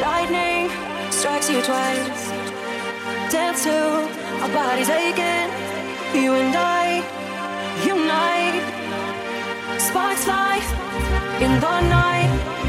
Lightning strikes you twice. Dance to our bodies aching. You and I unite. Sparks fly in the night.